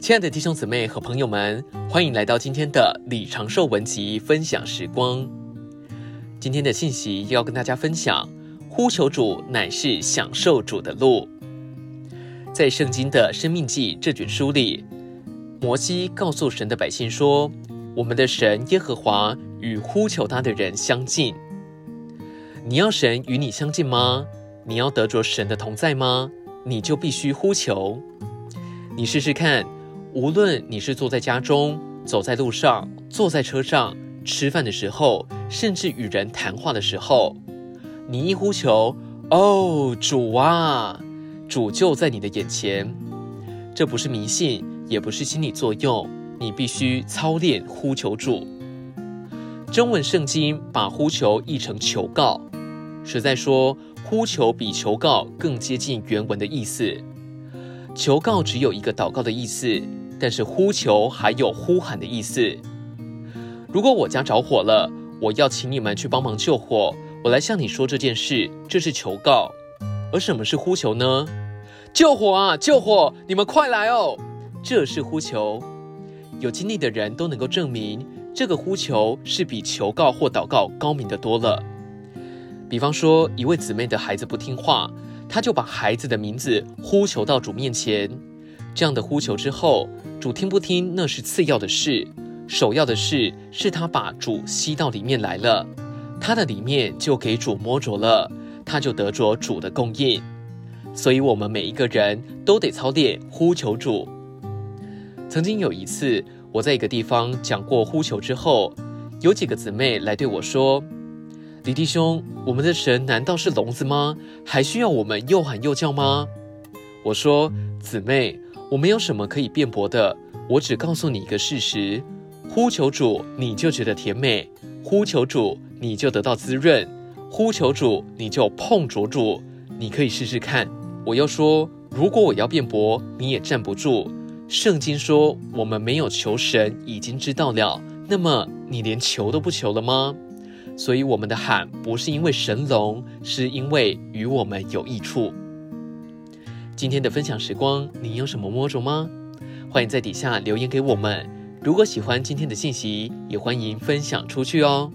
亲爱的弟兄姊妹和朋友们，欢迎来到今天的李长寿文集分享时光。今天的信息要跟大家分享：呼求主乃是享受主的路。在圣经的生命记这卷书里，摩西告诉神的百姓说：“我们的神耶和华与呼求他的人相近。你要神与你相近吗？你要得着神的同在吗？你就必须呼求。你试试看。”无论你是坐在家中、走在路上、坐在车上、吃饭的时候，甚至与人谈话的时候，你一呼求“哦，主啊”，主就在你的眼前。这不是迷信，也不是心理作用，你必须操练呼求主。中文圣经把呼求译成求告，实在说，呼求比求告更接近原文的意思。求告只有一个祷告的意思。但是呼求还有呼喊的意思。如果我家着火了，我要请你们去帮忙救火。我来向你说这件事，这是求告。而什么是呼求呢？救火啊，救火！你们快来哦！这是呼求。有经历的人都能够证明，这个呼求是比求告或祷告高明的多了。比方说，一位姊妹的孩子不听话，她就把孩子的名字呼求到主面前。这样的呼求之后，主听不听那是次要的事，首要的事是他把主吸到里面来了，他的里面就给主摸着了，他就得着主的供应。所以，我们每一个人都得操练呼求主。曾经有一次，我在一个地方讲过呼求之后，有几个姊妹来对我说：“李弟兄，我们的神难道是聋子吗？还需要我们又喊又叫吗？”我说：“姊妹。”我没有什么可以辩驳的，我只告诉你一个事实：呼求主，你就觉得甜美；呼求主，你就得到滋润；呼求主，你就碰着主。你可以试试看。我又说，如果我要辩驳，你也站不住。圣经说，我们没有求神，已经知道了。那么，你连求都不求了吗？所以，我们的喊不是因为神聋，是因为与我们有益处。今天的分享时光，你有什么摸着吗？欢迎在底下留言给我们。如果喜欢今天的信息，也欢迎分享出去哦。